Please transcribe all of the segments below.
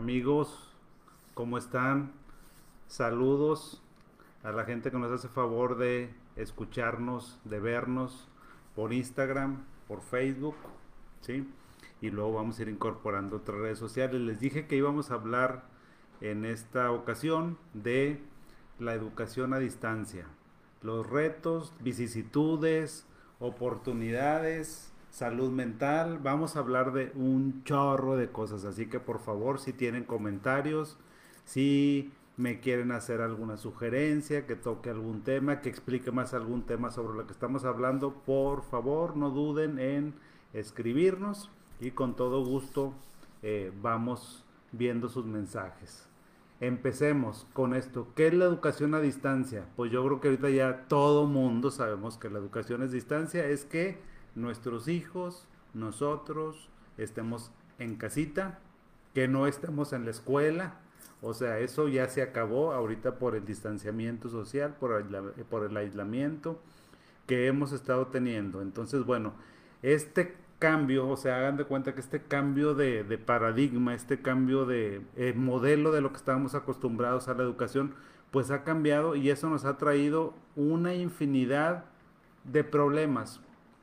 amigos, ¿cómo están? Saludos a la gente que nos hace favor de escucharnos, de vernos por Instagram, por Facebook, ¿sí? Y luego vamos a ir incorporando otras redes sociales. Les dije que íbamos a hablar en esta ocasión de la educación a distancia, los retos, vicisitudes, oportunidades, salud mental. Vamos a hablar de un chorro de cosas, así que por favor, si tienen comentarios, si me quieren hacer alguna sugerencia, que toque algún tema, que explique más algún tema sobre lo que estamos hablando, por favor, no duden en escribirnos y con todo gusto eh, vamos viendo sus mensajes. Empecemos con esto. ¿Qué es la educación a distancia? Pues yo creo que ahorita ya todo mundo sabemos que la educación a distancia es que nuestros hijos, nosotros, estemos en casita, que no estemos en la escuela. O sea, eso ya se acabó ahorita por el distanciamiento social, por el, por el aislamiento que hemos estado teniendo. Entonces, bueno, este cambio, o sea, hagan de cuenta que este cambio de, paradigma, este cambio de eh, modelo de lo que estábamos acostumbrados a la educación, pues ha cambiado y eso nos ha traído una infinidad de problemas.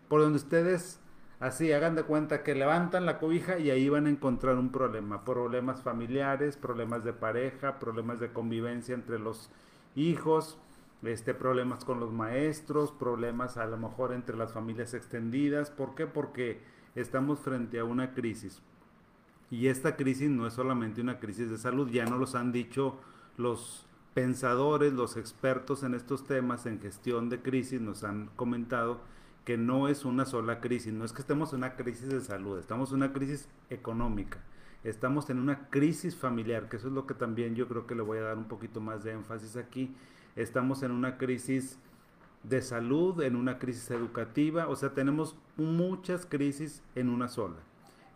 Por donde ustedes así hagan de cuenta que levantan la cobija y ahí van a encontrar un problema. Problemas familiares, problemas de pareja, problemas de convivencia entre los hijos, este, problemas con los maestros, problemas a lo mejor entre las familias extendidas. ¿Por qué? Porque estamos frente a una crisis. Y esta crisis no es solamente una crisis de salud, ya no los han dicho los pensadores, los expertos en estos temas, en gestión de crisis, nos han comentado que no es una sola crisis, no es que estemos en una crisis de salud, estamos en una crisis económica, estamos en una crisis familiar, que eso es lo que también yo creo que le voy a dar un poquito más de énfasis aquí estamos en una crisis de salud, en una crisis educativa, o sea, tenemos muchas crisis en una sola.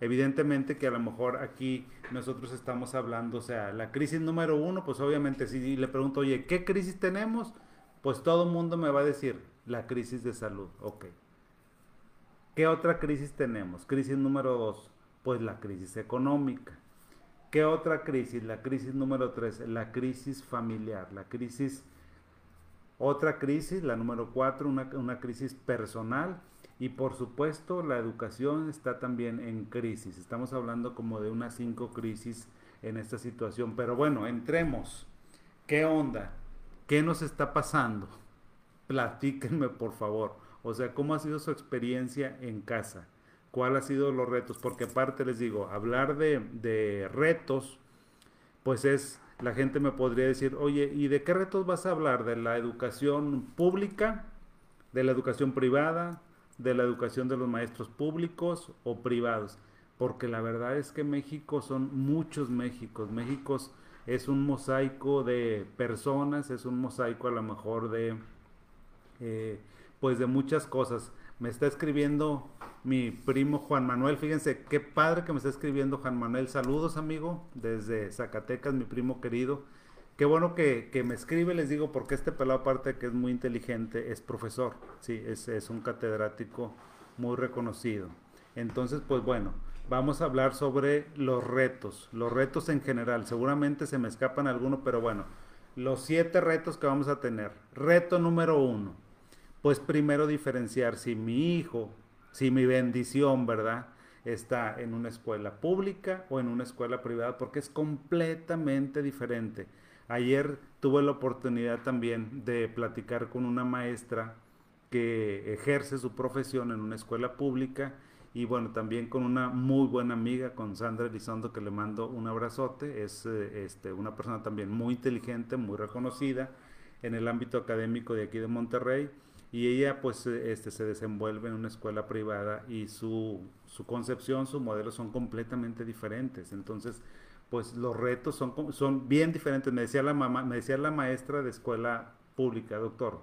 Evidentemente que a lo mejor aquí nosotros estamos hablando, o sea, la crisis número uno, pues obviamente si le pregunto, oye, ¿qué crisis tenemos? Pues todo el mundo me va a decir, la crisis de salud, ok. ¿Qué otra crisis tenemos? Crisis número dos, pues la crisis económica. ¿Qué otra crisis? La crisis número tres, la crisis familiar, la crisis otra crisis, la número cuatro, una, crisis personal. Y por supuesto la educación está también en crisis. Estamos hablando como de unas cinco crisis en esta situación. Pero bueno, entremos. ¿Qué onda? ¿Qué nos está pasando? Platíquenme por favor. O sea, ¿cómo ha sido su experiencia en casa? ¿Cuál ha sido los retos? Porque aparte les digo, hablar de, de retos, pues es la gente me podría decir, oye, ¿y de qué retos vas a hablar? ¿De la educación pública? ¿De la educación privada? ¿De la educación de los maestros públicos o privados? Porque la verdad es que México son muchos Méxicos. México es un mosaico de personas, es un mosaico a lo mejor de, eh, pues de muchas cosas. Me está escribiendo mi primo Juan Manuel. Fíjense qué padre que me está escribiendo Juan Manuel. Saludos, amigo, desde Zacatecas, mi primo querido. Qué bueno que, me escribe, les digo, porque este pelado, aparte que es muy inteligente, es profesor. Sí, es, es un catedrático muy reconocido. Entonces, pues bueno, vamos a hablar sobre los retos, los retos en general. Seguramente se me escapan algunos, pero bueno, los siete retos que vamos a tener. Reto número uno pues primero diferenciar si mi hijo, si mi bendición, ¿verdad? Está en una escuela pública o en una escuela privada, porque es completamente diferente. Ayer tuve la oportunidad también de platicar con una maestra que ejerce su profesión en una escuela pública y bueno, también con una muy buena amiga, con Sandra Elizondo, que le mando un abrazote. Es eh, este, una persona también muy inteligente, muy reconocida en el ámbito académico de aquí de Monterrey y ella pues eh, este, se desenvuelve en una escuela privada y su, su concepción, su modelo son completamente diferentes. Entonces, pues los retos son, son bien diferentes. Me decía, la me decía la maestra de escuela pública, doctor,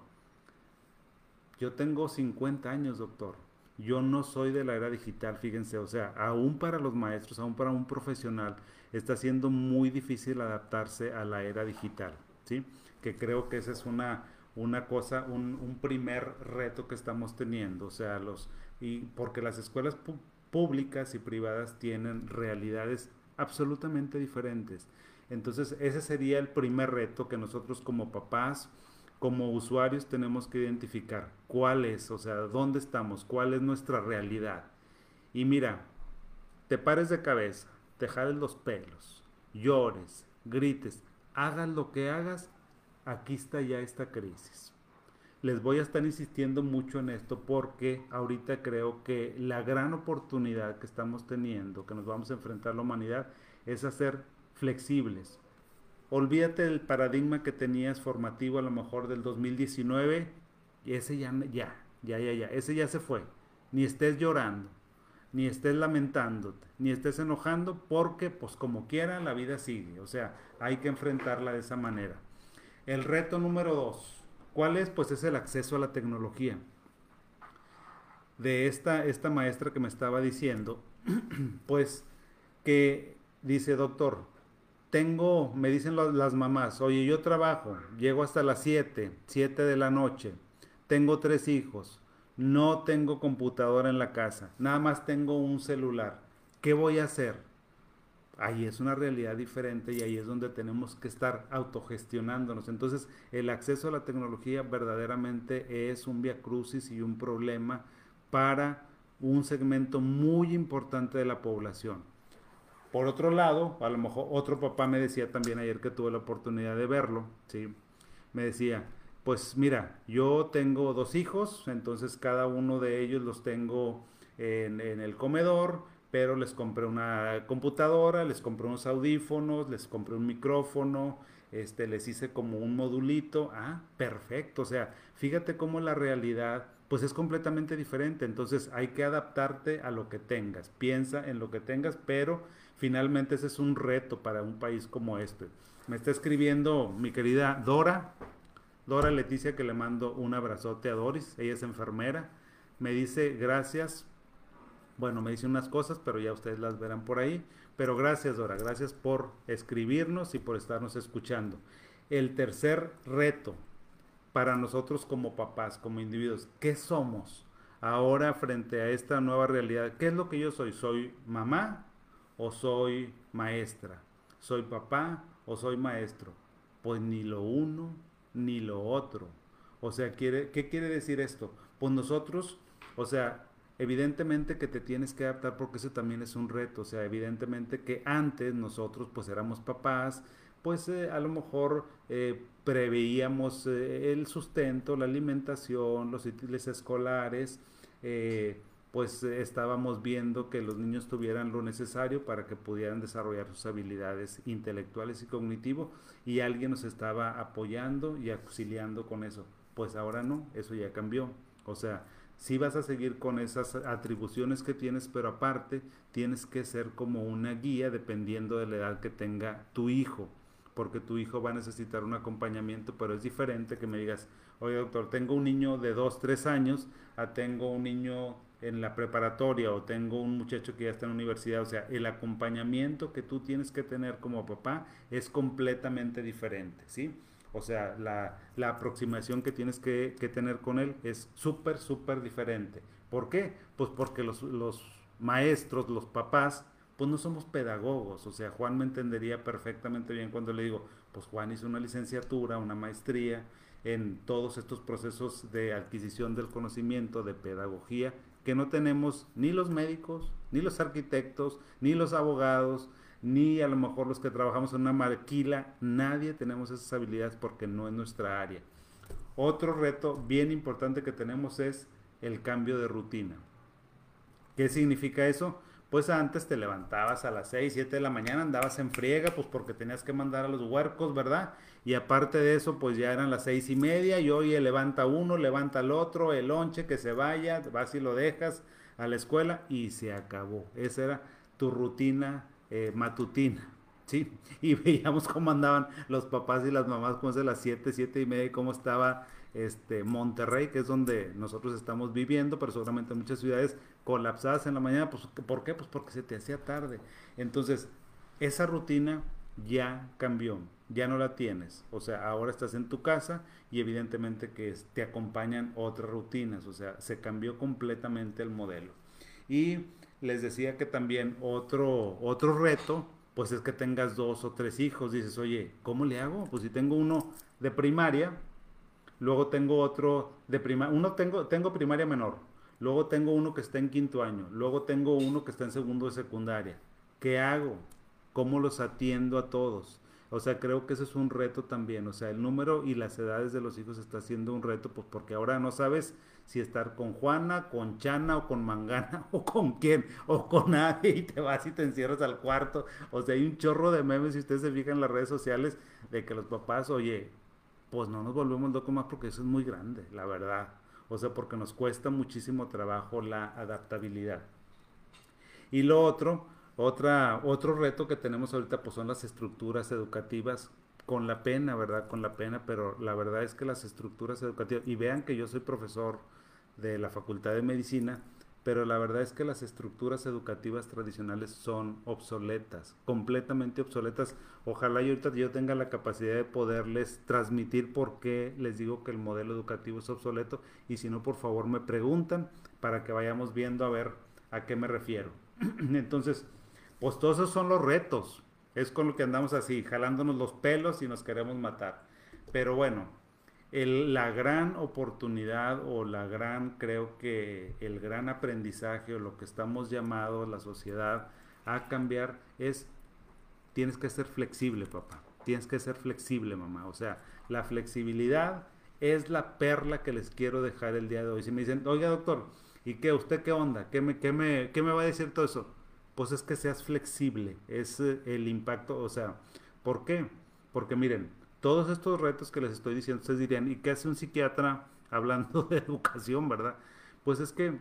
yo tengo 50 años, doctor. Yo no soy de la era digital, fíjense, o sea, aún para los maestros, aún para un profesional, está siendo muy difícil adaptarse a la era digital, ¿sí? Que creo que esa es una, una cosa, un, primer reto que estamos teniendo, o sea, los, y porque las escuelas públicas y privadas tienen realidades absolutamente diferentes. Entonces ese sería el primer reto que nosotros como papás, como usuarios tenemos que identificar cuál es, o sea, dónde estamos, cuál es nuestra realidad. Y mira, te pares de cabeza, te jales los pelos, llores, grites, hagas lo que hagas, aquí está ya esta crisis. Les voy a estar insistiendo mucho en esto porque ahorita creo que la gran oportunidad que estamos teniendo, que nos vamos a enfrentar la humanidad, es hacer flexibles. Olvídate del paradigma que tenías formativo a lo mejor del 2019 y ese ya, ya, ya, ya, ya, ese ya se fue. Ni estés llorando, ni estés lamentándote, ni estés enojando porque pues como quiera la vida sigue. O sea, hay que enfrentarla de esa manera. El reto número dos, ¿cuál es? Pues es el acceso a la tecnología. De esta, esta maestra que me estaba diciendo, pues que dice, doctor, tengo, me dicen las mamás, oye, yo trabajo, llego hasta las 7, 7 de la noche, tengo tres hijos, no tengo computadora en la casa, nada más tengo un celular, ¿qué voy a hacer? Ahí es una realidad diferente y ahí es donde tenemos que estar autogestionándonos. Entonces, el acceso a la tecnología verdaderamente es un viacrucis y un problema para un segmento muy importante de la población. Por otro lado, a lo mejor otro papá me decía también ayer que tuve la oportunidad de verlo, ¿sí? Me decía, pues mira, yo tengo dos hijos, entonces cada uno de ellos los tengo en, en el comedor, pero les compré una computadora, les compré unos audífonos, les compré un micrófono, este, les hice como un modulito. Ah, perfecto. O sea, fíjate cómo la realidad pues es completamente diferente. Entonces hay que adaptarte a lo que tengas. Piensa en lo que tengas, pero finalmente ese es un reto para un país como este. Me está escribiendo mi querida Dora, Dora Leticia, que le mando un abrazote a Doris, ella es enfermera. Me dice gracias. Bueno, me dice unas cosas, pero ya ustedes las verán por ahí. Pero gracias, Dora, gracias por escribirnos y por estarnos escuchando. El tercer reto para nosotros como papás, como individuos, ¿qué somos ahora frente a esta nueva realidad? ¿Qué es lo que yo soy? ¿Soy mamá? o soy maestra, soy papá o soy maestro. Pues ni lo uno ni lo otro. O sea, ¿quiere, ¿qué quiere decir esto? Pues nosotros, o sea, evidentemente que te tienes que adaptar porque eso también es un reto. O sea, evidentemente que antes nosotros pues éramos papás, pues eh, a lo mejor eh, preveíamos eh, el sustento, la alimentación, los útiles escolares, pues estábamos viendo que los niños tuvieran lo necesario para que pudieran desarrollar sus habilidades intelectuales y cognitivas y alguien nos estaba apoyando y auxiliando con eso. Pues ahora no, eso ya cambió. O sea, sí vas a seguir con esas atribuciones que tienes, pero aparte tienes que ser como una guía dependiendo de la edad que tenga tu hijo, porque tu hijo va a necesitar un acompañamiento, pero es diferente que me digas, oye doctor, tengo un niño de 2, 3 años, a tengo un niño en la preparatoria o tengo un muchacho que ya está en la universidad, o sea, el acompañamiento que tú tienes que tener como papá es completamente diferente, ¿sí? O sea, la, aproximación que tienes que, tener con él es súper, súper diferente. ¿Por qué? Pues porque los, los maestros, los papás, pues no somos pedagogos. O sea, Juan me entendería perfectamente bien cuando le digo, pues Juan hizo una licenciatura, una maestría en todos estos procesos de adquisición del conocimiento, de pedagogía, que no tenemos ni los médicos, ni los arquitectos, ni los abogados, ni a lo mejor los que trabajamos en una maquila, nadie tenemos esas habilidades porque no es nuestra área. Otro reto bien importante que tenemos es el cambio de rutina. ¿Qué significa eso? Pues antes te levantabas a las 6, 7 de la mañana, andabas en friega, pues porque tenías que mandar a los huercos, ¿verdad? Y aparte de eso, pues ya eran las seis y media y hoy levanta uno, levanta el otro, el lonche, que se vaya, vas y lo dejas a la escuela y se acabó. Esa era tu rutina eh, matutina. ¿sí? Y veíamos cómo andaban los papás y las mamás, como de las 7, 7 y media, cómo estaba este, Monterrey, que es donde nosotros estamos viviendo, pero seguramente muchas ciudades colapsadas en la mañana, pues, ¿por qué? Pues porque se te hacía tarde. Entonces, esa rutina ya cambió, ya no la tienes. O sea, ahora estás en tu casa y evidentemente que te acompañan otras rutinas, o sea, se cambió completamente el modelo. Y les decía que también otro, otro reto pues es que tengas dos o tres hijos. Dices, oye, ¿cómo le hago? Pues si tengo uno de primaria, luego tengo otro de primaria, uno tengo, tengo primaria menor, luego tengo uno que está en quinto año, luego tengo uno que está en segundo de secundaria. ¿Qué hago? ¿Cómo los atiendo a todos? O sea, creo que ese es un reto también. O sea, el número y las edades de los hijos está siendo un reto, pues porque ahora no sabes si estar con Juana, con Chana o con Mangana o con quién o con nadie y te vas y te encierras al cuarto. O sea, hay un chorro de memes, si ustedes se fijan en las redes sociales, de que los papás, oye, pues no nos volvemos locos más porque eso es muy grande, la verdad. O sea, porque nos cuesta muchísimo trabajo la adaptabilidad. Y lo otro, otra, otro reto que tenemos ahorita pues son las estructuras educativas con la pena, ¿verdad? Con la pena, pero la verdad es que las estructuras educativas, y vean que yo soy profesor de la Facultad de Medicina, pero la verdad es que las estructuras educativas tradicionales son obsoletas, completamente obsoletas. Ojalá yo ahorita yo tenga la capacidad de poderles transmitir por qué les digo que el modelo educativo es obsoleto y si no, por favor me preguntan para que vayamos viendo a ver a qué me refiero. Entonces, pues todos esos son los retos. Es con lo que andamos así, jalándonos los pelos y nos queremos matar. Pero bueno, la gran oportunidad o la gran, creo que el gran aprendizaje o lo que estamos llamados la sociedad a cambiar es, tienes que ser flexible, papá. Tienes que ser flexible, mamá. O sea, la flexibilidad es la perla que les quiero dejar el día de hoy. Si me dicen, oiga doctor, ¿y qué? ¿Usted qué onda? ¿Qué me, qué me, qué me va a decir todo eso? Pues es que seas flexible, es eh, el impacto, o sea, ¿por qué? Porque miren, todos estos retos que les estoy diciendo, ustedes dirían, ¿y qué hace un psiquiatra hablando de educación, verdad? Pues es que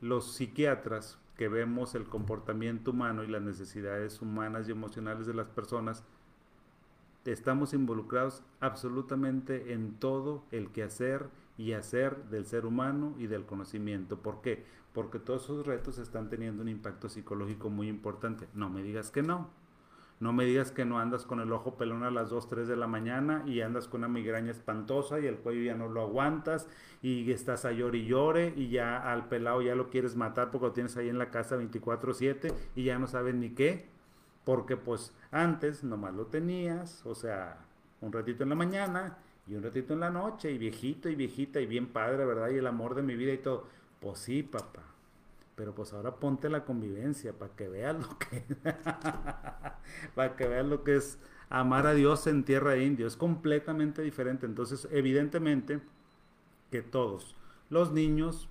los psiquiatras que vemos el comportamiento humano y las necesidades humanas y emocionales de las personas, estamos involucrados absolutamente en todo el quehacer y hacer del ser humano y del conocimiento. ¿Por qué? Porque todos esos retos están teniendo un impacto psicológico muy importante. No me digas que no. No me digas que no andas con el ojo pelón a las 2, 3 de la mañana y andas con una migraña espantosa y el cuello ya no lo aguantas y estás a llore y llore y ya al pelado ya lo quieres matar porque lo tienes ahí en la casa 24/7 y ya no sabes ni qué. Porque pues antes nomás lo tenías, o sea, un ratito en la mañana y un ratito en la noche, y viejito y viejita, y bien padre, ¿verdad? Y el amor de mi vida y todo. Pues sí, papá. Pero pues ahora ponte la convivencia para que veas lo que para que veas lo que es amar a Dios en tierra de indio. Es completamente diferente. Entonces, evidentemente que todos, los niños,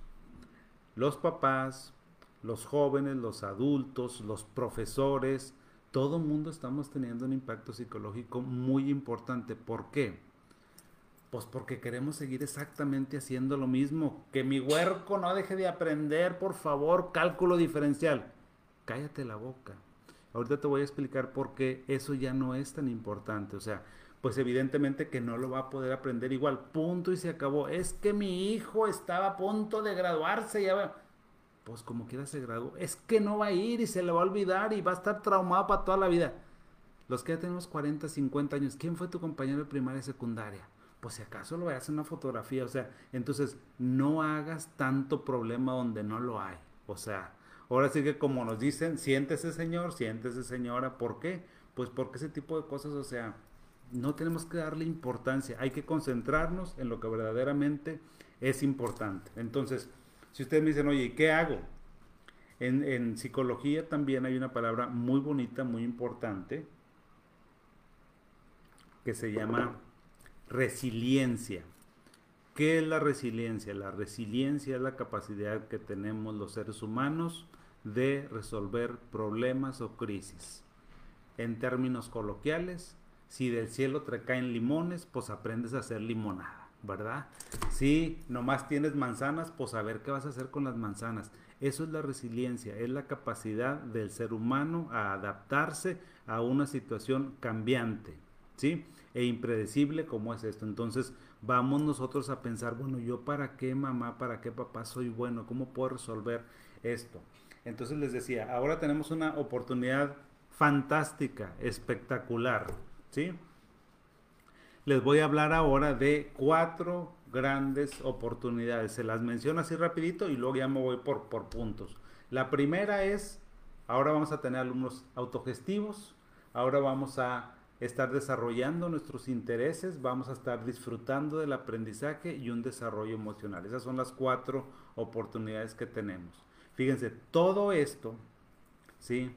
los papás, los jóvenes, los adultos, los profesores, todo mundo estamos teniendo un impacto psicológico muy importante. ¿Por qué? Pues porque queremos seguir exactamente haciendo lo mismo. Que mi huerco no deje de aprender, por favor, cálculo diferencial. Cállate la boca. Ahorita te voy a explicar por qué eso ya no es tan importante. O sea, pues evidentemente que no lo va a poder aprender igual. Punto y se acabó. Es que mi hijo estaba a punto de graduarse. Ya Pues como quiera se graduó. Es que no va a ir y se le va a olvidar y va a estar traumado para toda la vida. Los que ya tenemos 40, 50 años, ¿quién fue tu compañero de primaria y secundaria? pues si acaso lo veas en una fotografía, o sea, entonces no hagas tanto problema donde no lo hay. O sea, ahora sí que como nos dicen, siéntese señor, siéntese señora, ¿por qué? Pues porque ese tipo de cosas, o sea, no tenemos que darle importancia, hay que concentrarnos en lo que verdaderamente es importante. Entonces, si ustedes me dicen, oye, ¿qué hago? En, psicología también hay una palabra muy bonita, muy importante, que se llama Resiliencia. ¿Qué es la resiliencia? La resiliencia es la capacidad que tenemos los seres humanos de resolver problemas o crisis. En términos coloquiales, si del cielo te caen limones, pues aprendes a hacer limonada, ¿verdad? Si nomás tienes manzanas, pues a ver qué vas a hacer con las manzanas. Eso es la resiliencia, es la capacidad del ser humano a adaptarse a una situación cambiante, ¿sí? e impredecible como es esto. Entonces vamos nosotros a pensar, bueno, yo para qué mamá, para qué papá soy bueno, cómo puedo resolver esto. Entonces les decía, ahora tenemos una oportunidad fantástica, espectacular, ¿sí? Les voy a hablar ahora de cuatro grandes oportunidades. Se las menciono así rapidito y luego ya me voy por, por puntos. La primera es, ahora vamos a tener alumnos autogestivos, ahora vamos a estar desarrollando nuestros intereses, vamos a estar disfrutando del aprendizaje y un desarrollo emocional. Esas son las cuatro oportunidades que tenemos. Fíjense, todo esto, ¿sí?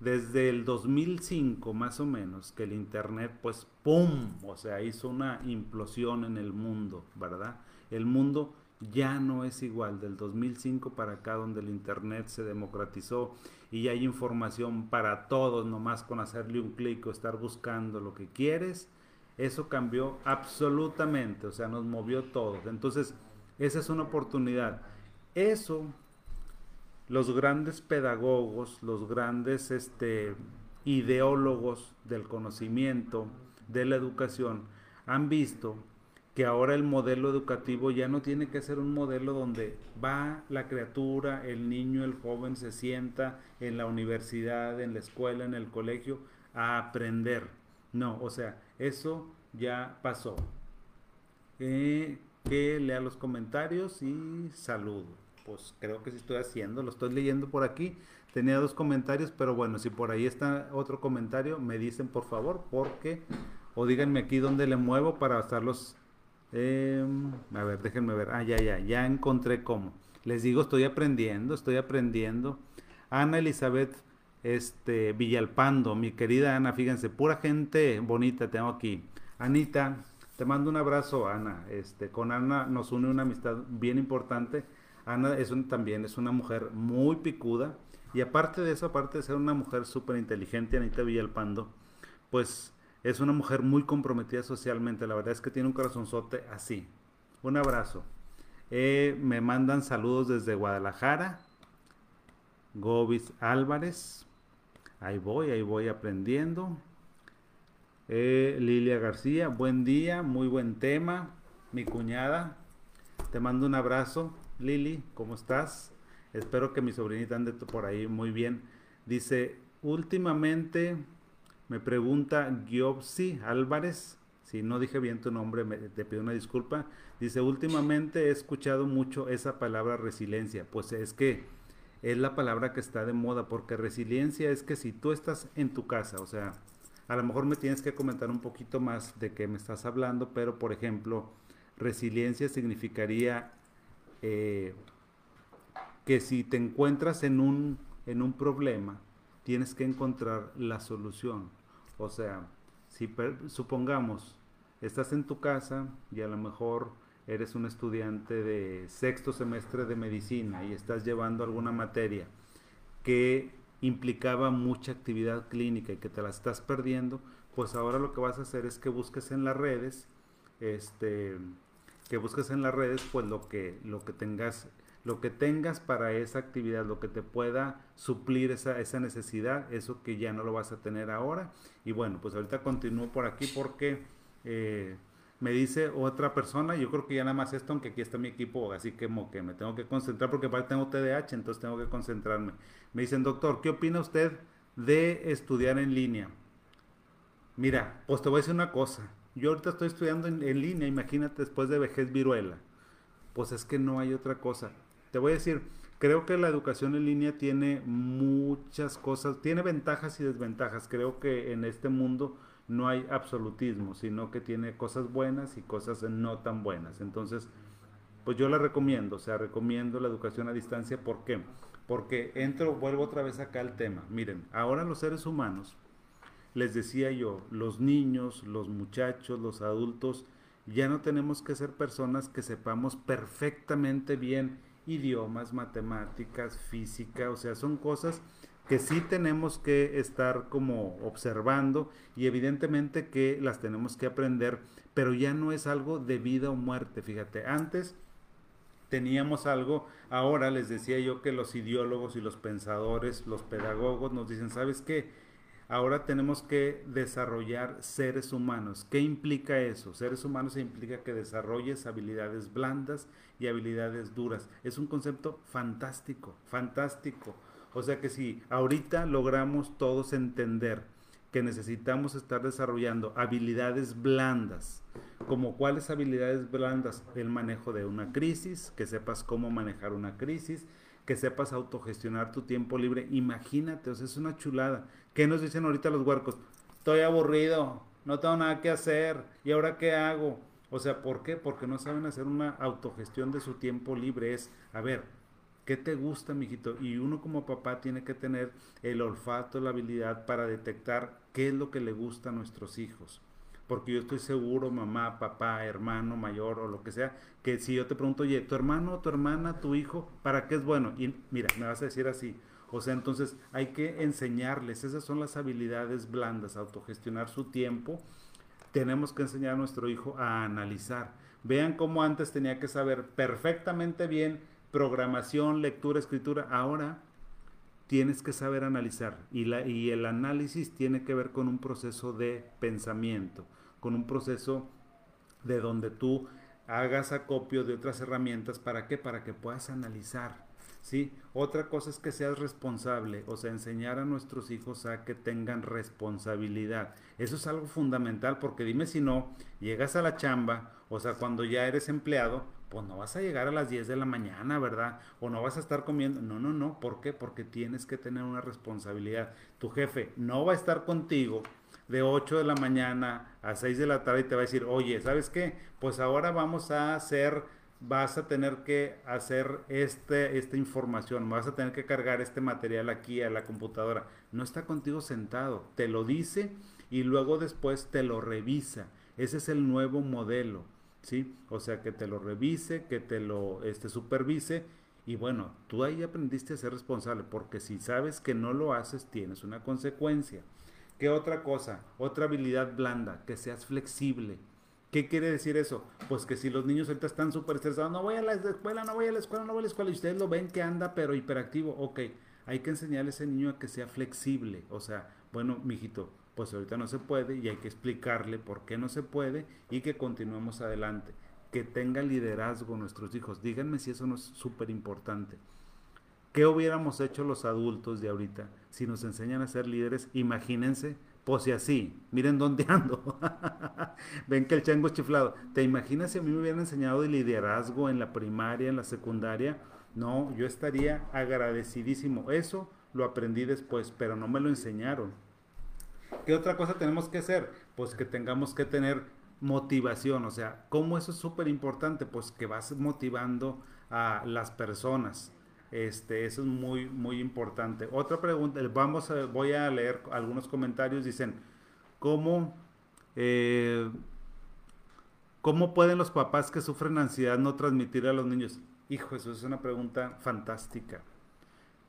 Desde el 2005 más o menos, que el Internet pues ¡pum! O sea, hizo una implosión en el mundo, ¿verdad? El mundo ya no es igual del 2005 para acá donde el internet se democratizó y hay información para todos nomás con hacerle un clic o estar buscando lo que quieres eso cambió absolutamente o sea nos movió todos entonces esa es una oportunidad eso los grandes pedagogos los grandes este ideólogos del conocimiento de la educación han visto que ahora el modelo educativo ya no tiene que ser un modelo donde va la criatura, el niño, el joven se sienta en la universidad, en la escuela, en el colegio a aprender. No, o sea, eso ya pasó. Eh, que lea los comentarios y saludo. Pues creo que sí estoy haciendo, lo estoy leyendo por aquí. Tenía dos comentarios, pero bueno, si por ahí está otro comentario, me dicen por favor, porque, o díganme aquí dónde le muevo para estarlos Em, a ver, déjenme ver. Ah, ya, ya, ya encontré cómo. Les digo, estoy aprendiendo, estoy aprendiendo. Ana Elizabeth este, Villalpando, mi querida Ana, fíjense, pura gente bonita tengo aquí. Anita, te mando un abrazo, Ana. Este, con Ana nos une una amistad bien importante. Ana también es una mujer muy picuda. Y aparte de eso, aparte de ser una mujer súper inteligente, Anita Villalpando, pues es una mujer muy comprometida socialmente. La verdad es que tiene un corazonzote así. Un abrazo. Eh, me mandan saludos desde Guadalajara. Gobis Álvarez. Ahí voy, ahí voy aprendiendo. Eh, Lilia García, buen día, muy buen tema. Mi cuñada, te mando un abrazo. Lili, ¿cómo estás? Espero que mi sobrinita ande por ahí muy bien. Dice, últimamente me pregunta Giopsi Álvarez, si no dije bien tu nombre, te pido una disculpa. Dice, últimamente he escuchado mucho esa palabra resiliencia. Pues es que es la palabra que está de moda, porque resiliencia es que si tú estás en tu casa, o sea, a lo mejor me tienes que comentar un poquito más de qué me estás hablando, pero por ejemplo, resiliencia significaría eh, que si te encuentras en un, en un problema, tienes que encontrar la solución. O sea, si supongamos, estás en tu casa y a lo mejor eres un estudiante de sexto semestre de medicina y estás llevando alguna materia que implicaba mucha actividad clínica y que te la estás perdiendo, pues ahora lo que vas a hacer es que busques en las redes, este, que busques en las redes pues lo que, lo que tengas lo que tengas para esa actividad, lo que te pueda suplir esa, esa necesidad, eso que ya no lo vas a tener ahora. Y bueno, pues ahorita continúo por aquí porque eh, me dice otra persona, yo creo que ya nada más esto, aunque aquí está mi equipo, así que como que me tengo que concentrar porque tengo TDAH, entonces tengo que concentrarme. Me dicen, doctor, ¿qué opina usted de estudiar en línea? Mira, pues te voy a decir una cosa. Yo ahorita estoy estudiando en, en línea, imagínate después de vejez viruela. Pues es que no hay otra cosa te voy a decir, creo que la educación en línea tiene muchas cosas, tiene ventajas y desventajas. Creo que en este mundo no hay absolutismo, sino que tiene cosas buenas y cosas no tan buenas. Entonces, pues yo la recomiendo, o sea, recomiendo la educación a distancia. ¿Por qué? Porque entro, vuelvo otra vez acá al tema. Miren, ahora los seres humanos, les decía yo, los niños, los muchachos, los adultos, ya no tenemos que ser personas que sepamos perfectamente bien idiomas, matemáticas, física, o sea, son cosas que sí tenemos que estar como observando y evidentemente que las tenemos que aprender, pero ya no es algo de vida o muerte, fíjate, antes teníamos algo, ahora les decía yo que los ideólogos y los pensadores, los pedagogos nos dicen, ¿sabes qué? Ahora tenemos que desarrollar seres humanos. ¿Qué implica eso? Seres humanos implica que desarrolles habilidades blandas y habilidades duras. Es un concepto fantástico, fantástico. O sea que si ahorita logramos todos entender que necesitamos estar desarrollando habilidades blandas, como cuáles habilidades blandas, el manejo de una crisis, que sepas cómo manejar una crisis, que sepas autogestionar tu tiempo libre. Imagínate, o sea, es una chulada. ¿Qué nos dicen ahorita los huercos? Estoy aburrido, no tengo nada que hacer, ¿y ahora qué hago? O sea, ¿por qué? Porque no saben hacer una autogestión de su tiempo libre. Es, a ver, ¿qué te gusta, mijito? Y uno como papá tiene que tener el olfato, la habilidad para detectar qué es lo que le gusta a nuestros hijos. Porque yo estoy seguro, mamá, papá, hermano mayor o lo que sea, que si yo te pregunto, oye, tu hermano, tu hermana, tu hijo, ¿para qué es bueno? Y mira, me vas a decir así. O sea, entonces hay que enseñarles, esas son las habilidades blandas, autogestionar su tiempo. Tenemos que enseñar a nuestro hijo a analizar. Vean cómo antes tenía que saber perfectamente bien programación, lectura, escritura. Ahora tienes que saber analizar y, la, y el análisis tiene que ver con un proceso de pensamiento con un proceso de donde tú hagas acopio de otras herramientas. ¿Para qué? Para que puedas analizar. ¿Sí? Otra cosa es que seas responsable, o sea, enseñar a nuestros hijos a que tengan responsabilidad. Eso es algo fundamental porque dime si no, llegas a la chamba, o sea, cuando ya eres empleado, pues no vas a llegar a las 10 de la mañana, ¿verdad? O no vas a estar comiendo. No, no, no. ¿Por qué? Porque tienes que tener una responsabilidad. Tu jefe no va a estar contigo de 8 de la mañana a 6 de la tarde y te va a decir, oye, ¿sabes qué? Pues ahora vamos a hacer, vas a tener que hacer este, esta información, vas a tener que cargar este material aquí a la computadora. No está contigo sentado, te lo dice y luego después te lo revisa. Ese es el nuevo modelo, ¿sí? O sea, que te lo revise, que te lo este, supervise y bueno, tú ahí aprendiste a ser responsable, porque si sabes que no lo haces, tienes una consecuencia. ¿Qué otra cosa? Otra habilidad blanda, que seas flexible. ¿Qué quiere decir eso? Pues que si los niños ahorita están súper estresados, no voy a la escuela, no voy a la escuela, no voy a la escuela, y ustedes lo ven que anda pero hiperactivo, ok, hay que enseñarle a ese niño a que sea flexible. O sea, bueno, mijito, pues ahorita no se puede y hay que explicarle por qué no se puede y que continuemos adelante. Que tenga liderazgo nuestros hijos. Díganme si eso no es súper importante. ¿Qué hubiéramos hecho los adultos de ahorita si nos enseñan a ser líderes? Imagínense, pues si así, miren dónde ando. Ven que el chango es chiflado. ¿Te imaginas si a mí me hubieran enseñado de liderazgo en la primaria, en la secundaria? No, yo estaría agradecidísimo. Eso lo aprendí después, pero no me lo enseñaron. ¿Qué otra cosa tenemos que hacer? Pues que tengamos que tener motivación. O sea, ¿cómo eso es súper importante? Pues que vas motivando a las personas. Este, eso es muy, muy importante. Otra pregunta, vamos a, voy a leer algunos comentarios. Dicen, ¿cómo, eh, ¿cómo pueden los papás que sufren ansiedad no transmitir a los niños? Hijo, eso es una pregunta fantástica.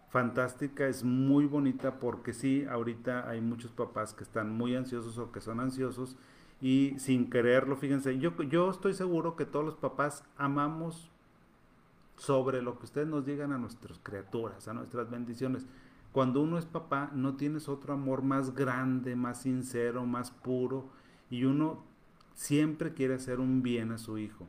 Fantástica, es muy bonita porque sí, ahorita hay muchos papás que están muy ansiosos o que son ansiosos y sin quererlo, fíjense, yo, yo estoy seguro que todos los papás amamos sobre lo que ustedes nos digan a nuestras criaturas, a nuestras bendiciones. Cuando uno es papá, no tienes otro amor más grande, más sincero, más puro, y uno siempre quiere hacer un bien a su hijo.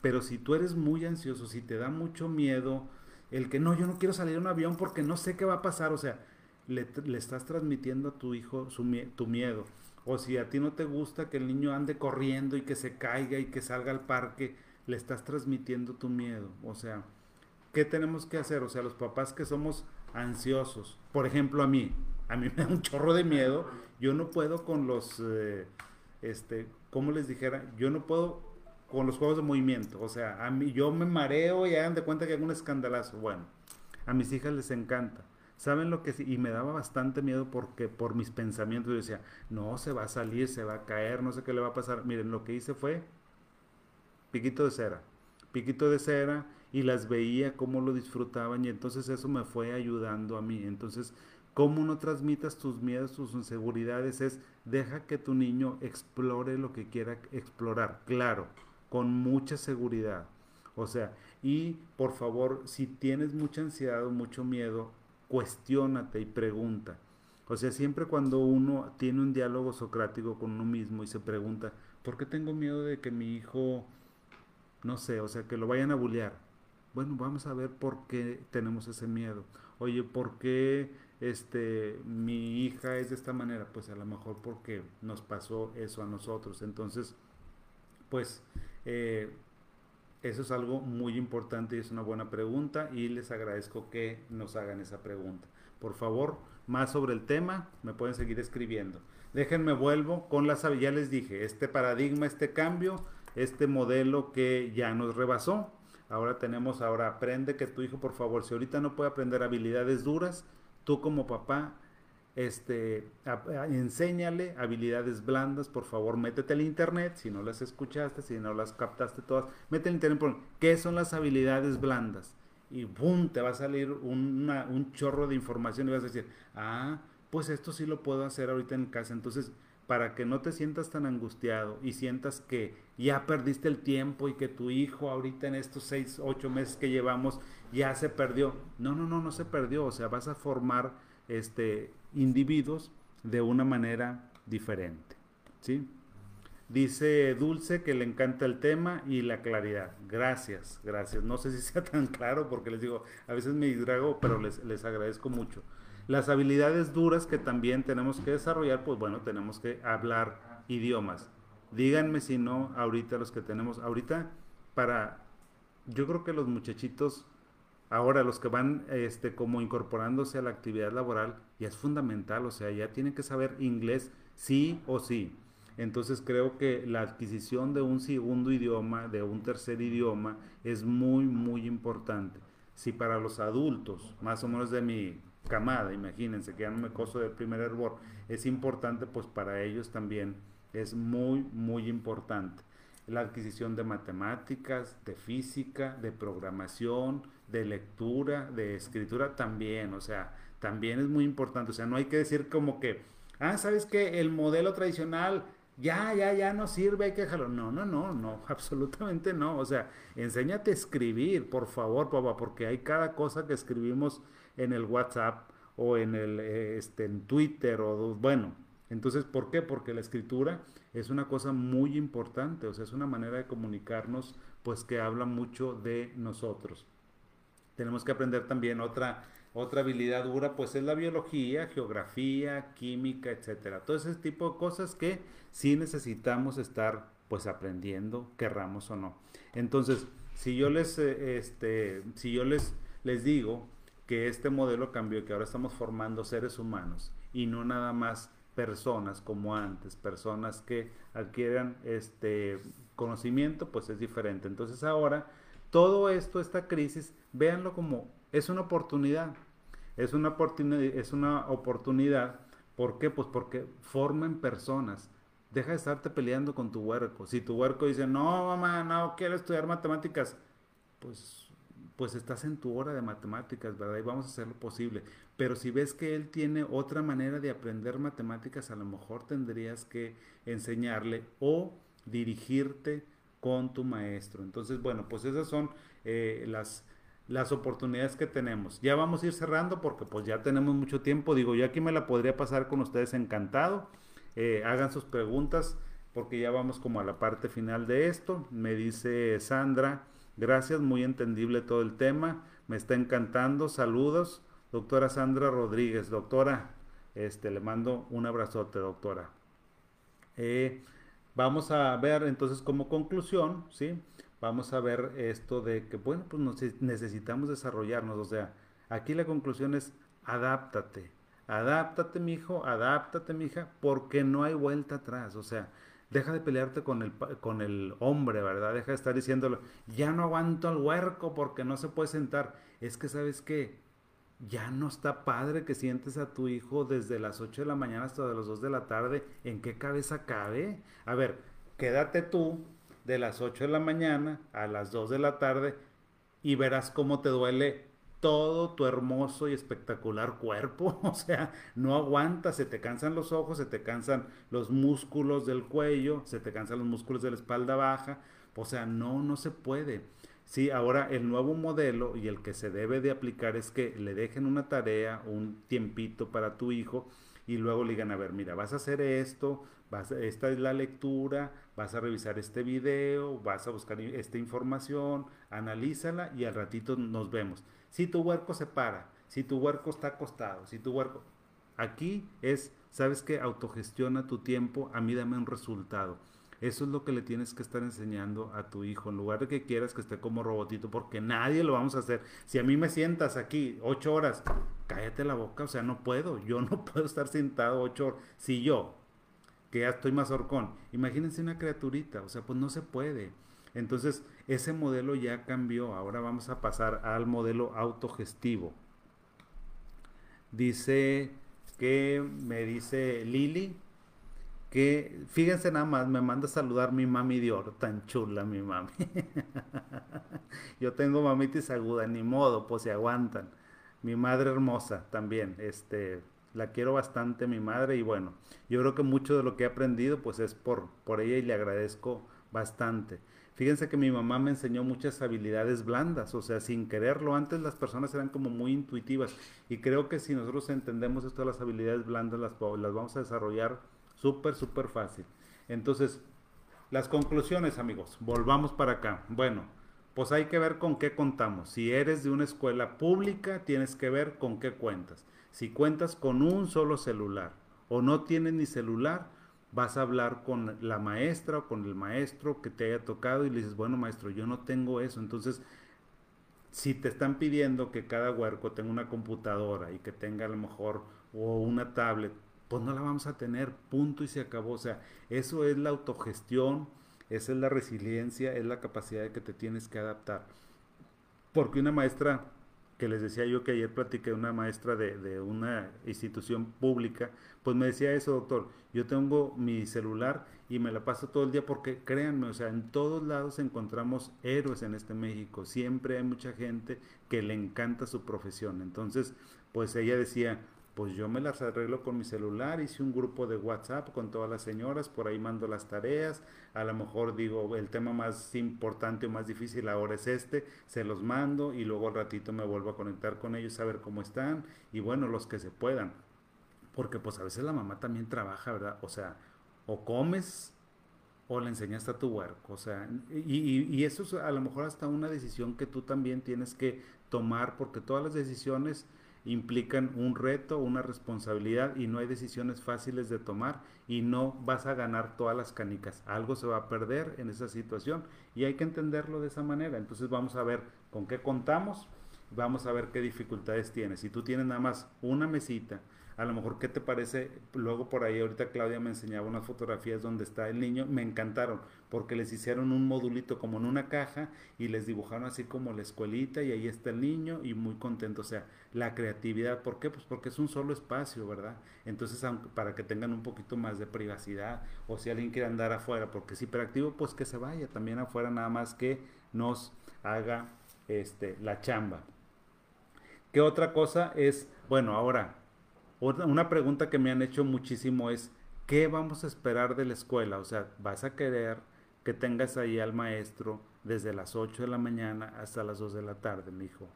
Pero si tú eres muy ansioso, si te da mucho miedo, el que no, yo no quiero salir en un avión porque no sé qué va a pasar, o sea, le, estás transmitiendo a tu hijo su, tu miedo. O si a ti no te gusta que el niño ande corriendo y que se caiga y que salga al parque, le estás transmitiendo tu miedo. O sea, ¿qué tenemos que hacer? O sea, los papás que somos ansiosos, por ejemplo a mí, a mí me da un chorro de miedo, yo no puedo con los, eh, este, como les dijera, yo no puedo con los juegos de movimiento, o sea, a mí yo me mareo y hagan de cuenta que hago un escandalazo, bueno, a mis hijas les encanta. ¿Saben lo que sí? Y me daba bastante miedo porque por mis pensamientos yo decía, no, se va a salir, se va a caer, no sé qué le va a pasar. Miren, lo que hice fue piquito de cera, piquito de cera y las veía cómo lo disfrutaban y entonces eso me fue ayudando a mí. Entonces, cómo no transmitas tus miedos, tus inseguridades es deja que tu niño explore lo que quiera explorar, claro, con mucha seguridad. O sea, y por favor, si tienes mucha ansiedad o mucho miedo, cuestiónate y pregunta. O sea, siempre cuando uno tiene un diálogo socrático con uno mismo y se pregunta, ¿por qué tengo miedo de que mi hijo no sé, o sea, que lo vayan a bullear. Bueno, vamos a ver por qué tenemos ese miedo. Oye, ¿por qué este, mi hija es de esta manera? Pues a lo mejor porque nos pasó eso a nosotros. Entonces, pues, eh, Eso es algo muy importante y es una buena pregunta y les agradezco que nos hagan esa pregunta. Por favor, más sobre el tema, me pueden seguir escribiendo. Déjenme vuelvo con las, ya les dije, este paradigma, este cambio, este modelo que ya nos rebasó. Ahora tenemos, ahora aprende que tu hijo, por favor, si ahorita no puede aprender habilidades duras, tú como papá este, enséñale habilidades blandas, por favor, métete al internet, si no las escuchaste, si no las captaste todas, métete al internet, ¿qué son las habilidades blandas? Y ¡boom! te va a salir un chorro de información y vas a decir, ah, pues esto sí lo puedo hacer ahorita en casa. Entonces, para que no te sientas tan angustiado y sientas que ya perdiste el tiempo y que tu hijo ahorita en estos seis, ocho meses que llevamos ya se perdió. No, no, no, no se perdió. O sea, vas a formar este, individuos de una manera diferente. ¿sí? Dice Dulce que le encanta el tema y la claridad. Gracias, gracias. No sé si sea tan claro porque les digo, a veces me distrago, pero les, les agradezco mucho. Las habilidades duras que también tenemos que desarrollar, pues bueno, tenemos que hablar idiomas. Díganme si no, ahorita los que tenemos, ahorita para, yo creo que los muchachitos Ahora, los que van este, como incorporándose a la actividad laboral, ya es fundamental, o sea, ya tienen que saber inglés sí o sí. Entonces creo que la adquisición de un segundo idioma, de un tercer idioma, es muy, muy importante. Si para los adultos, más o menos de mi camada, imagínense que ya no me coso del primer hervor, es importante, pues para ellos también es muy, muy importante. La adquisición de matemáticas, de física, de programación, de lectura, de escritura también, o sea, también es muy importante, o sea, no hay que decir como que, ah, ¿sabes qué? El modelo tradicional ya, ya, ya no sirve, hay que dejarlo. No, no, no, no, absolutamente no. O sea, enséñate a escribir, por favor, papá, porque hay cada cosa que escribimos en el WhatsApp o en el eh, este, en Twitter o bueno. Entonces, ¿por qué? Porque la escritura es una cosa muy importante, o sea, es una manera de comunicarnos, pues que habla mucho de nosotros tenemos que aprender también otra, otra habilidad dura, pues es la biología, geografía, química, etcétera. Todo ese tipo de cosas que sí necesitamos estar pues aprendiendo, querramos o no. Entonces, si yo les, eh, este, si yo les, les digo que este modelo cambió, que ahora estamos formando seres humanos y no nada más personas como antes, personas que adquieran este conocimiento, pues es diferente. Entonces ahora todo esto, esta crisis, véanlo como es una oportunidad. Es una oportunidad, es una oportunidad. ¿Por qué? Pues porque forman personas. Deja de estarte peleando con tu huerco. Si tu huerco dice, no, mamá, no quiero estudiar matemáticas, pues, pues estás en tu hora de matemáticas, ¿verdad? Y vamos a hacer lo posible. Pero si ves que él tiene otra manera de aprender matemáticas, a lo mejor tendrías que enseñarle o dirigirte con tu maestro. Entonces, bueno, pues esas son eh, las, las oportunidades que tenemos. Ya vamos a ir cerrando porque pues ya tenemos mucho tiempo. Digo, yo aquí me la podría pasar con ustedes encantado. Eh, hagan sus preguntas porque ya vamos como a la parte final de esto. Me dice Sandra, gracias, muy entendible todo el tema. Me está encantando. Saludos, doctora Sandra Rodríguez. Doctora, este, le mando un abrazote, doctora. Eh, Vamos a ver entonces como conclusión, ¿sí? Vamos a ver esto de que, bueno, pues necesitamos desarrollarnos. O sea, aquí la conclusión es adáptate. Adáptate, mi hijo, adáptate, mi hija, porque no hay vuelta atrás. O sea, deja de pelearte con el, con el hombre, ¿verdad? Deja de estar diciéndolo, ya no aguanto al huerco porque no se puede sentar. Es que, ¿sabes qué? ya no está padre que sientes a tu hijo desde las 8 de la mañana hasta las 2 de la tarde. ¿En qué cabeza cabe? A ver, quédate tú de las 8 de la mañana a las 2 de la tarde y verás cómo te duele todo tu hermoso y espectacular cuerpo. O sea, no aguantas, se te cansan los ojos, se te cansan los músculos del cuello, se te cansan los músculos de la espalda baja. O sea, no, no se puede. Sí, ahora el nuevo modelo y el que se debe de aplicar es que le dejen una tarea, un tiempito para tu hijo y luego le digan, a ver, mira, vas a hacer esto, vas esta es la lectura, vas a revisar este video, vas a buscar esta información, analízala y al ratito nos vemos. Si tu huerco se para, si tu huerco está acostado, si tu huerco... Aquí es, sabes que autogestiona tu tiempo, a mí dame un resultado. Eso es lo que le tienes que estar enseñando a tu hijo, en lugar de que quieras que esté como robotito, porque nadie lo vamos a hacer. Si a mí me sientas aquí ocho horas, cállate la boca, o sea, no puedo, yo no puedo estar sentado ocho horas. Si yo, que ya estoy más horcón, imagínense una criaturita, o sea, pues no se puede. Entonces, ese modelo ya cambió, ahora vamos a pasar al modelo autogestivo. Dice que me dice Lili que fíjense nada más, me manda a saludar mi mami de oro, tan chula mi mami. Yo tengo mamitis aguda, ni modo, pues se aguantan. Mi madre hermosa también, este, la quiero bastante mi madre y bueno, yo creo que mucho de lo que he aprendido pues es por, por ella y le agradezco bastante. Fíjense que mi mamá me enseñó muchas habilidades blandas, o sea, sin quererlo. Antes las personas eran como muy intuitivas y creo que si nosotros entendemos esto de las habilidades blandas, las, las vamos a desarrollar súper, súper fácil. Entonces, las conclusiones, amigos, volvamos para acá. Bueno, pues hay que ver con qué contamos. Si eres de una escuela pública, tienes que ver con qué cuentas. Si cuentas con un solo celular o no tienes ni celular, vas a hablar con la maestra o con el maestro que te haya tocado y le dices, bueno maestro, yo no tengo eso. Entonces, si te están pidiendo que cada huerco tenga una computadora y que tenga a lo mejor o una tablet, pues no la vamos a tener, punto y se acabó. O sea, eso es la autogestión, esa es la resiliencia, es la capacidad de que te tienes que adaptar. Porque una maestra que les decía yo que ayer platiqué una maestra de, una institución pública, pues me decía eso, doctor, yo tengo mi celular y me la paso todo el día porque créanme, o sea, en todos lados encontramos héroes en este México, siempre hay mucha gente que le encanta su profesión, entonces, pues ella decía, pues yo me las arreglo con mi celular, hice un grupo de WhatsApp con todas las señoras, por ahí mando las tareas, a lo mejor digo, el tema más importante o más difícil ahora es este, se los mando y luego al ratito me vuelvo a conectar con ellos a ver cómo están y bueno, los que se puedan. Porque pues a veces la mamá también trabaja, ¿verdad? O sea, o comes o le enseñas a tu huerco, o sea, y, y eso es a lo mejor hasta una decisión que tú también tienes que tomar porque todas las decisiones implican un reto, una responsabilidad y no hay decisiones fáciles de tomar y no vas a ganar todas las canicas. Algo se va a perder en esa situación y hay que entenderlo de esa manera. Entonces vamos a ver con qué contamos, vamos a ver qué dificultades tienes. Si tú tienes nada más una mesita, a lo mejor, ¿qué te parece? Luego por ahí, ahorita Claudia me enseñaba unas fotografías donde está el niño, me encantaron, porque les hicieron un modulito como en una caja y les dibujaron así como la escuelita y ahí está el niño y muy contento. O sea, la creatividad, ¿por qué? Pues porque es un solo espacio, ¿verdad? Entonces, para que tengan un poquito más de privacidad o si alguien quiere andar afuera, porque es hiperactivo, pues que se vaya también afuera, nada más que nos haga este, la chamba. ¿Qué otra cosa es? Bueno, ahora una pregunta que me han hecho muchísimo es, ¿qué vamos a esperar de la escuela? O sea, ¿vas a querer que tengas ahí al maestro desde las 8 de la mañana hasta las 2 de la tarde, mi hijo?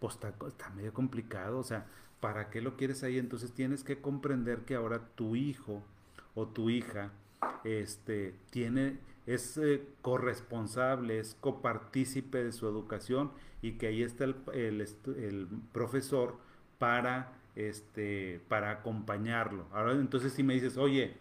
Pues está, está medio complicado, o sea, ¿para qué lo quieres ahí? Entonces tienes que comprender que ahora tu hijo o tu hija este, tiene, es eh, corresponsable, es copartícipe de su educación y que ahí está el, el, el profesor para este, para acompañarlo. Ahora, entonces si me dices, oye,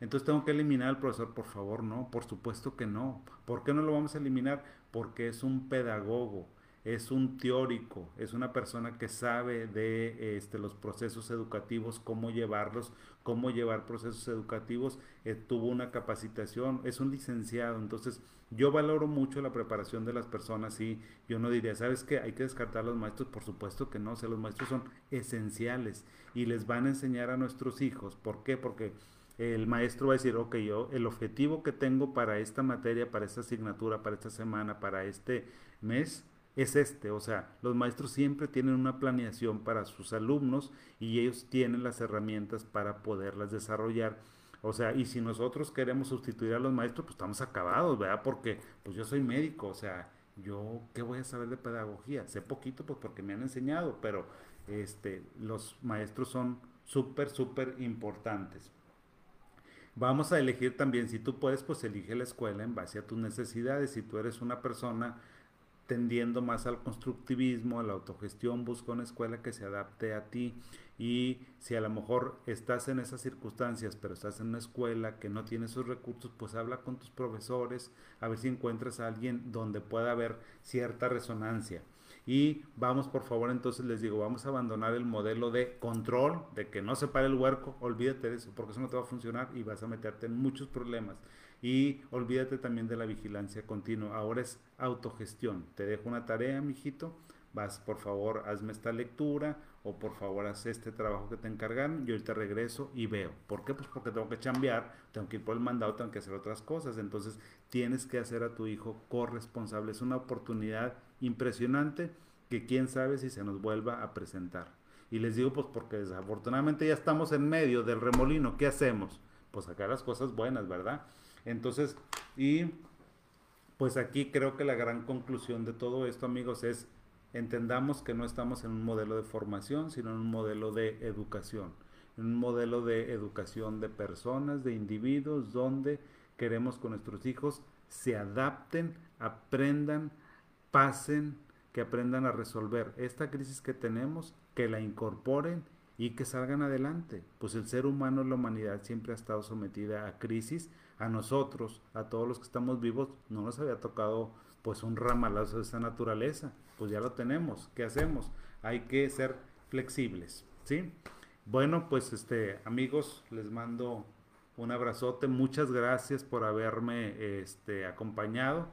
entonces tengo que eliminar al profesor, por favor, no, por supuesto que no. ¿Por qué no lo vamos a eliminar? Porque es un pedagogo es un teórico, es una persona que sabe de este, los procesos educativos, cómo llevarlos, cómo llevar procesos educativos, eh, tuvo una capacitación, es un licenciado, entonces yo valoro mucho la preparación de las personas y yo no diría, ¿sabes qué? Hay que descartar a los maestros, por supuesto que no, o sea, los maestros son esenciales y les van a enseñar a nuestros hijos, ¿por qué? Porque el maestro va a decir, ok, yo el objetivo que tengo para esta materia, para esta asignatura, para esta semana, para este mes, es este, o sea, los maestros siempre tienen una planeación para sus alumnos y ellos tienen las herramientas para poderlas desarrollar. O sea, y si nosotros queremos sustituir a los maestros, pues estamos acabados, ¿verdad? Porque pues yo soy médico, o sea, yo qué voy a saber de pedagogía? Sé poquito pues porque me han enseñado, pero este los maestros son súper súper importantes. Vamos a elegir también, si tú puedes, pues elige la escuela en base a tus necesidades. Si tú eres una persona tendiendo más al constructivismo, a la autogestión, busca una escuela que se adapte a ti. Y si a lo mejor estás en esas circunstancias, pero estás en una escuela que no tiene esos recursos, pues habla con tus profesores, a ver si encuentras a alguien donde pueda haber cierta resonancia. Y vamos, por favor, entonces les digo, vamos a abandonar el modelo de control, de que no se pare el huerco, olvídate de eso, porque eso no te va a funcionar y vas a meterte en muchos problemas. Y olvídate también de la vigilancia continua. Ahora es autogestión. Te dejo una tarea, mijito. Vas, por favor, hazme esta lectura o por favor, haz este trabajo que te encargan. Yo ahorita regreso y veo. ¿Por qué? Pues porque tengo que chambear, tengo que ir por el mandado, tengo que hacer otras cosas. Entonces, tienes que hacer a tu hijo corresponsable. Es una oportunidad impresionante que quién sabe si se nos vuelva a presentar. Y les digo, pues porque desafortunadamente ya estamos en medio del remolino. ¿Qué hacemos? Pues sacar las cosas buenas, ¿verdad? Entonces, y pues aquí creo que la gran conclusión de todo esto, amigos, es entendamos que no estamos en un modelo de formación, sino en un modelo de educación, en un modelo de educación de personas, de individuos, donde queremos que nuestros hijos se adapten, aprendan, pasen, que aprendan a resolver esta crisis que tenemos, que la incorporen y que salgan adelante. Pues el ser humano, la humanidad siempre ha estado sometida a crisis, a nosotros, a todos los que estamos vivos, no nos había tocado pues un ramalazo de esa naturaleza. Pues ya lo tenemos. ¿Qué hacemos? Hay que ser flexibles, ¿sí? Bueno, pues este, amigos, les mando un abrazote. Muchas gracias por haberme este, acompañado.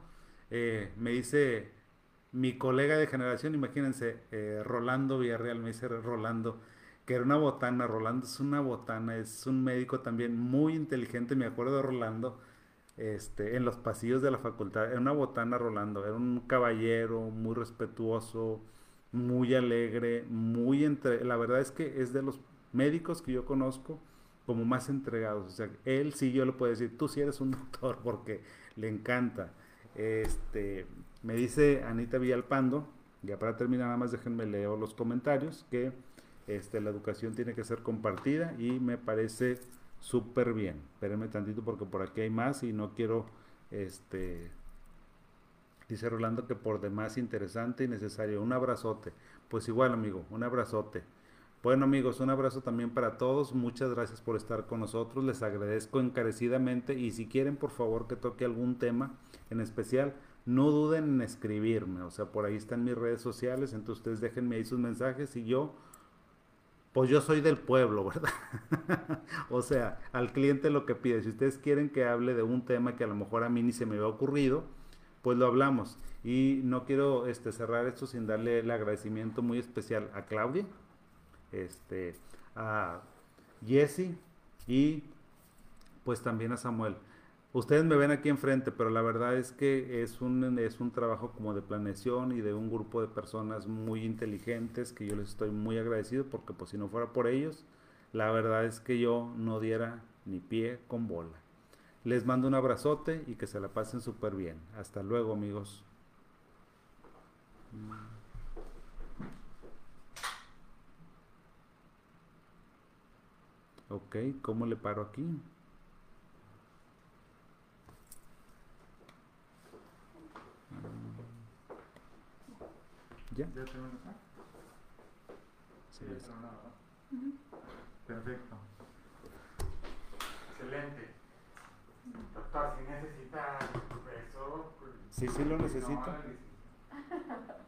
Eh, me dice mi colega de generación, imagínense, eh, Rolando Villarreal, me dice Rolando, que era una botana, Rolando es una botana, es un médico también muy inteligente, me acuerdo de Rolando, este, en los pasillos de la facultad, era una botana Rolando, era un caballero muy respetuoso, muy alegre, muy entre, la verdad es que es de los médicos que yo conozco como más entregados, o sea, él sí yo le puedo decir, tú sí eres un doctor porque le encanta. Este, me dice Anita Villalpando, ya para terminar nada más déjenme leer los comentarios, que este, la educación tiene que ser compartida y me parece súper bien. Espérenme tantito porque por aquí hay más y no quiero, este, dice Rolando que por demás interesante y necesario. Un abrazote. Pues igual amigo, un abrazote. Bueno amigos, un abrazo también para todos. Muchas gracias por estar con nosotros. Les agradezco encarecidamente y si quieren por favor que toque algún tema en especial, no duden en escribirme. O sea, por ahí están mis redes sociales, entonces ustedes déjenme ahí sus mensajes y yo pues yo soy del pueblo, ¿verdad? o sea, al cliente lo que pide. Si ustedes quieren que hable de un tema que a lo mejor a mí ni se me había ocurrido, pues lo hablamos. Y no quiero este, cerrar esto sin darle el agradecimiento muy especial a Claudia, este, a Jesse y pues también a Samuel. Ustedes me ven aquí enfrente, pero la verdad es que es un, es un trabajo como de planeación y de un grupo de personas muy inteligentes que yo les estoy muy agradecido porque pues si no fuera por ellos, la verdad es que yo no diera ni pie con bola. Les mando un abrazote y que se la pasen súper bien. Hasta luego amigos. Ok, ¿cómo le paro aquí? ¿Ya? ¿Ya tengo acá? Sí, Ya. Perfecto. Excelente. Doctor, si necesita eso, pues, Sí, sí lo no, necesita.